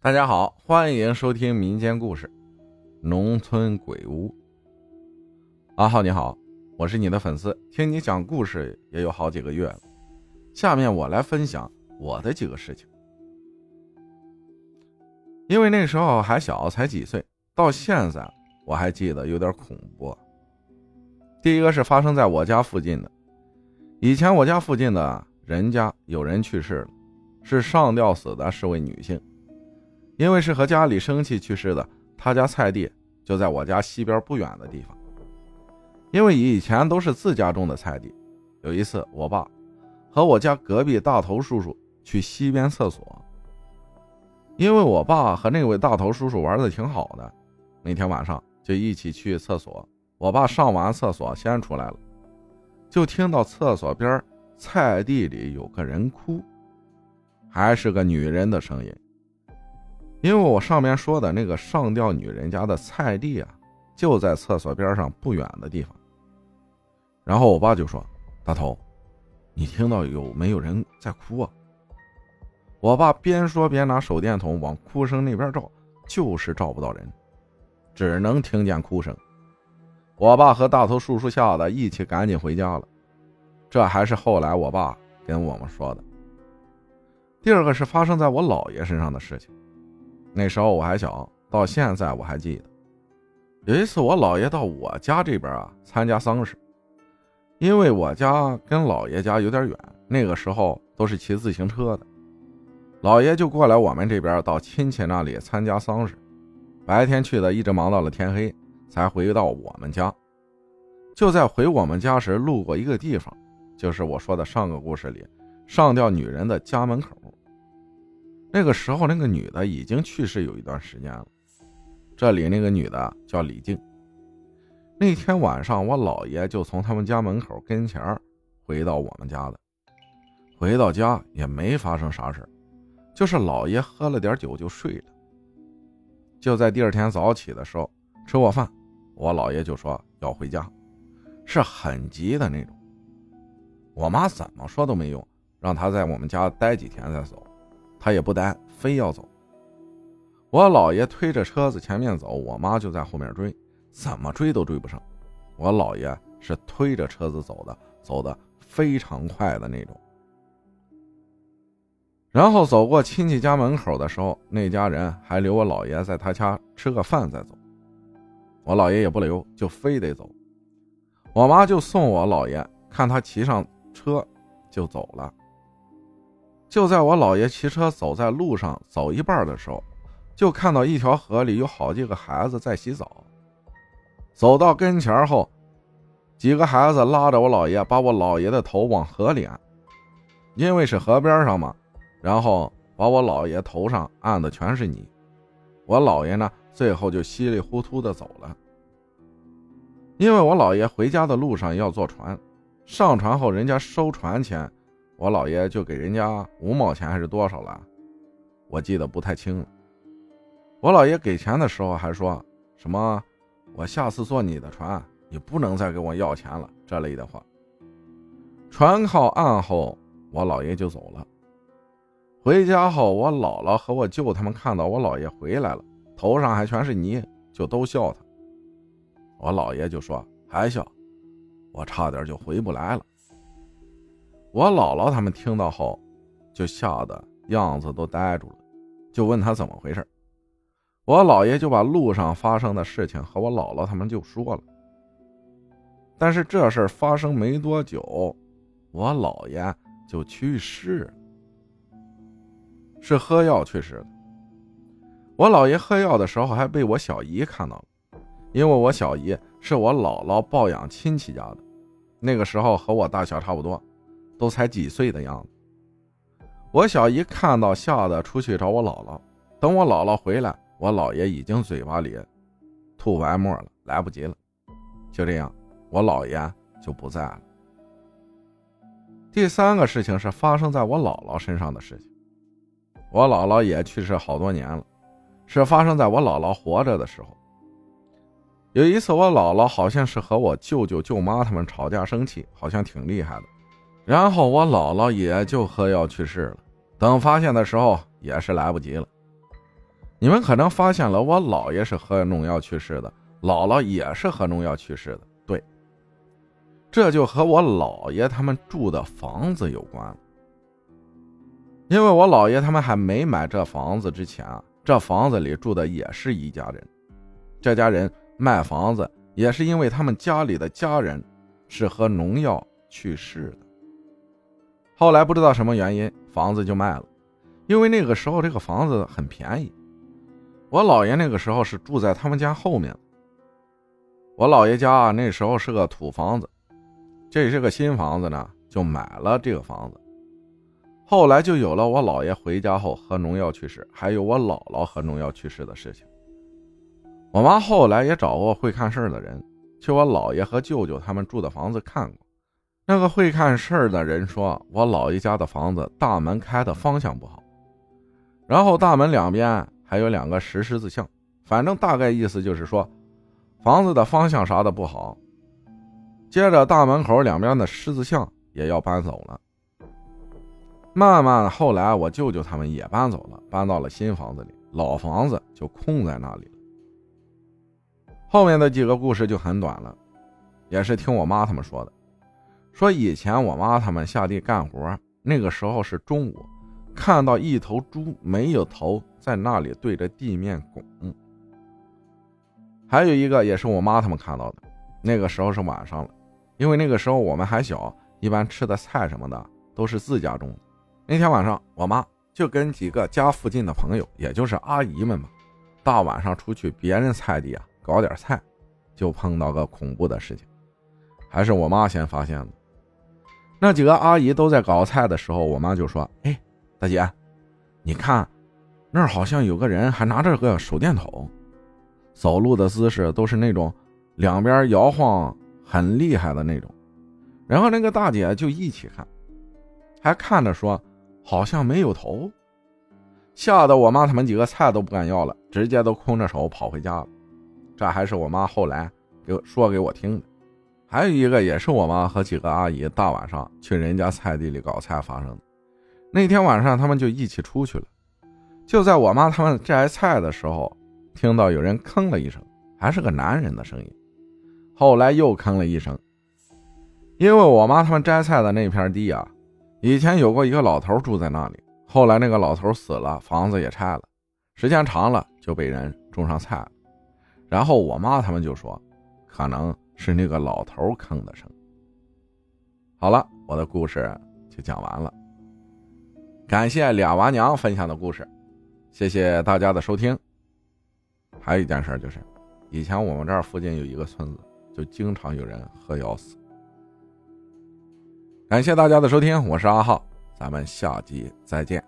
大家好，欢迎收听民间故事《农村鬼屋》。阿浩你好，我是你的粉丝，听你讲故事也有好几个月了。下面我来分享我的几个事情。因为那时候还小，才几岁，到现在我还记得有点恐怖。第一个是发生在我家附近的，以前我家附近的人家有人去世了，是上吊死的，是位女性。因为是和家里生气去世的，他家菜地就在我家西边不远的地方。因为以前都是自家种的菜地，有一次我爸和我家隔壁大头叔叔去西边厕所。因为我爸和那位大头叔叔玩的挺好的，那天晚上就一起去厕所。我爸上完厕所先出来了，就听到厕所边菜地里有个人哭，还是个女人的声音。因为我上面说的那个上吊女人家的菜地啊，就在厕所边上不远的地方。然后我爸就说：“大头，你听到有没有人在哭啊？”我爸边说边拿手电筒往哭声那边照，就是照不到人，只能听见哭声。我爸和大头叔叔吓得一起赶紧回家了。这还是后来我爸跟我们说的。第二个是发生在我姥爷身上的事情。那时候我还小，到现在我还记得，有一次我姥爷到我家这边啊参加丧事，因为我家跟姥爷家有点远，那个时候都是骑自行车的，姥爷就过来我们这边到亲戚那里参加丧事，白天去的，一直忙到了天黑才回到我们家。就在回我们家时，路过一个地方，就是我说的上个故事里上吊女人的家门口。那个时候，那个女的已经去世有一段时间了。这里那个女的叫李静。那天晚上，我姥爷就从他们家门口跟前回到我们家的。回到家也没发生啥事就是姥爷喝了点酒就睡了。就在第二天早起的时候，吃过饭，我姥爷就说要回家，是很急的那种。我妈怎么说都没用，让他在我们家待几天再走。他也不待，非要走。我姥爷推着车子前面走，我妈就在后面追，怎么追都追不上。我姥爷是推着车子走的，走的非常快的那种。然后走过亲戚家门口的时候，那家人还留我姥爷在他家吃个饭再走。我姥爷也不留，就非得走。我妈就送我姥爷，看他骑上车就走了。就在我姥爷骑车走在路上，走一半的时候，就看到一条河里有好几个孩子在洗澡。走到跟前后，几个孩子拉着我姥爷，把我姥爷的头往河里按，因为是河边上嘛，然后把我姥爷头上按的全是泥。我姥爷呢，最后就稀里糊涂的走了。因为我姥爷回家的路上要坐船，上船后人家收船钱。我姥爷就给人家五毛钱还是多少了，我记得不太清了。我姥爷给钱的时候还说什么“我下次坐你的船，你不能再给我要钱了”这类的话。船靠岸后，我姥爷就走了。回家后，我姥姥和我舅他们看到我姥爷回来了，头上还全是泥，就都笑他。我姥爷就说还笑，我差点就回不来了。我姥姥他们听到后，就吓得样子都呆住了，就问他怎么回事。我姥爷就把路上发生的事情和我姥姥他们就说了。但是这事发生没多久，我姥爷就去世了，是喝药去世的。我姥爷喝药的时候还被我小姨看到了，因为我小姨是我姥姥抱养亲戚家的，那个时候和我大小差不多。都才几岁的样子，我小姨看到，吓得出去找我姥姥。等我姥姥回来，我姥爷已经嘴巴里吐白沫了，来不及了。就这样，我姥爷就不在了。第三个事情是发生在我姥姥身上的事情。我姥姥也去世好多年了，是发生在我姥姥活着的时候。有一次，我姥姥好像是和我舅舅舅妈他们吵架生气，好像挺厉害的。然后我姥姥也就喝药去世了。等发现的时候也是来不及了。你们可能发现了，我姥爷是喝农药去世的，姥姥也是喝农药去世的。对，这就和我姥爷他们住的房子有关了。因为我姥爷他们还没买这房子之前啊，这房子里住的也是一家人。这家人卖房子也是因为他们家里的家人是喝农药去世的。后来不知道什么原因，房子就卖了。因为那个时候这个房子很便宜。我姥爷那个时候是住在他们家后面。我姥爷家啊那时候是个土房子，这是个新房子呢，就买了这个房子。后来就有了我姥爷回家后喝农药去世，还有我姥姥喝农药去世的事情。我妈后来也找过会看事的人，去我姥爷和舅舅他们住的房子看过。那个会看事儿的人说，我姥爷家的房子大门开的方向不好，然后大门两边还有两个石狮子像，反正大概意思就是说，房子的方向啥的不好。接着大门口两边的狮子像也要搬走了。慢慢，后来我舅舅他们也搬走了，搬到了新房子里，老房子就空在那里了。后面的几个故事就很短了，也是听我妈他们说的。说以前我妈他们下地干活，那个时候是中午，看到一头猪没有头在那里对着地面拱。还有一个也是我妈他们看到的，那个时候是晚上了，因为那个时候我们还小，一般吃的菜什么的都是自家种的。那天晚上，我妈就跟几个家附近的朋友，也就是阿姨们吧，大晚上出去别人菜地啊搞点菜，就碰到个恐怖的事情，还是我妈先发现的。那几个阿姨都在搞菜的时候，我妈就说：“哎，大姐，你看，那儿好像有个人，还拿着个手电筒，走路的姿势都是那种两边摇晃很厉害的那种。”然后那个大姐就一起看，还看着说。好像没有头，吓得我妈他们几个菜都不敢要了，直接都空着手跑回家了。这还是我妈后来给说给我听的。还有一个也是我妈和几个阿姨大晚上去人家菜地里搞菜发生的。那天晚上他们就一起出去了，就在我妈他们摘菜的时候，听到有人吭了一声，还是个男人的声音。后来又吭了一声，因为我妈他们摘菜的那片地啊。以前有过一个老头住在那里，后来那个老头死了，房子也拆了，时间长了就被人种上菜了。然后我妈他们就说，可能是那个老头吭的声。好了，我的故事就讲完了。感谢俩娃娘分享的故事，谢谢大家的收听。还有一件事就是，以前我们这儿附近有一个村子，就经常有人喝药死。感谢大家的收听，我是阿浩，咱们下集再见。